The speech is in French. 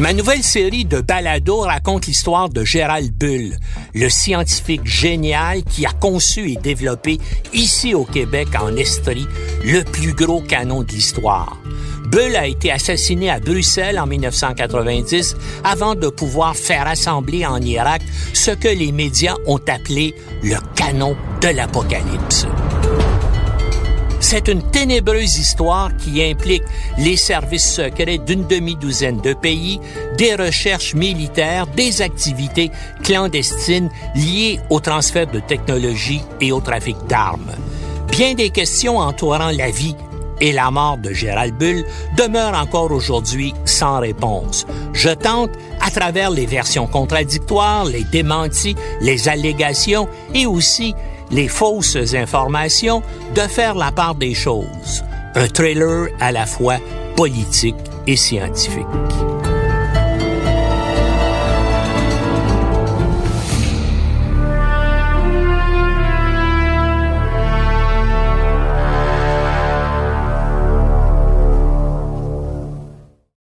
Ma nouvelle série de balados raconte l'histoire de Gérald Bull, le scientifique génial qui a conçu et développé ici au Québec, en Estrie, le plus gros canon de l'histoire. Bull a été assassiné à Bruxelles en 1990 avant de pouvoir faire assembler en Irak ce que les médias ont appelé le canon de l'apocalypse. C'est une ténébreuse histoire qui implique les services secrets d'une demi-douzaine de pays, des recherches militaires, des activités clandestines liées au transfert de technologie et au trafic d'armes. Bien des questions entourant la vie et la mort de Gérald Bull demeurent encore aujourd'hui sans réponse. Je tente, à travers les versions contradictoires, les démentis, les allégations et aussi les fausses informations, de faire la part des choses. Un trailer à la fois politique et scientifique.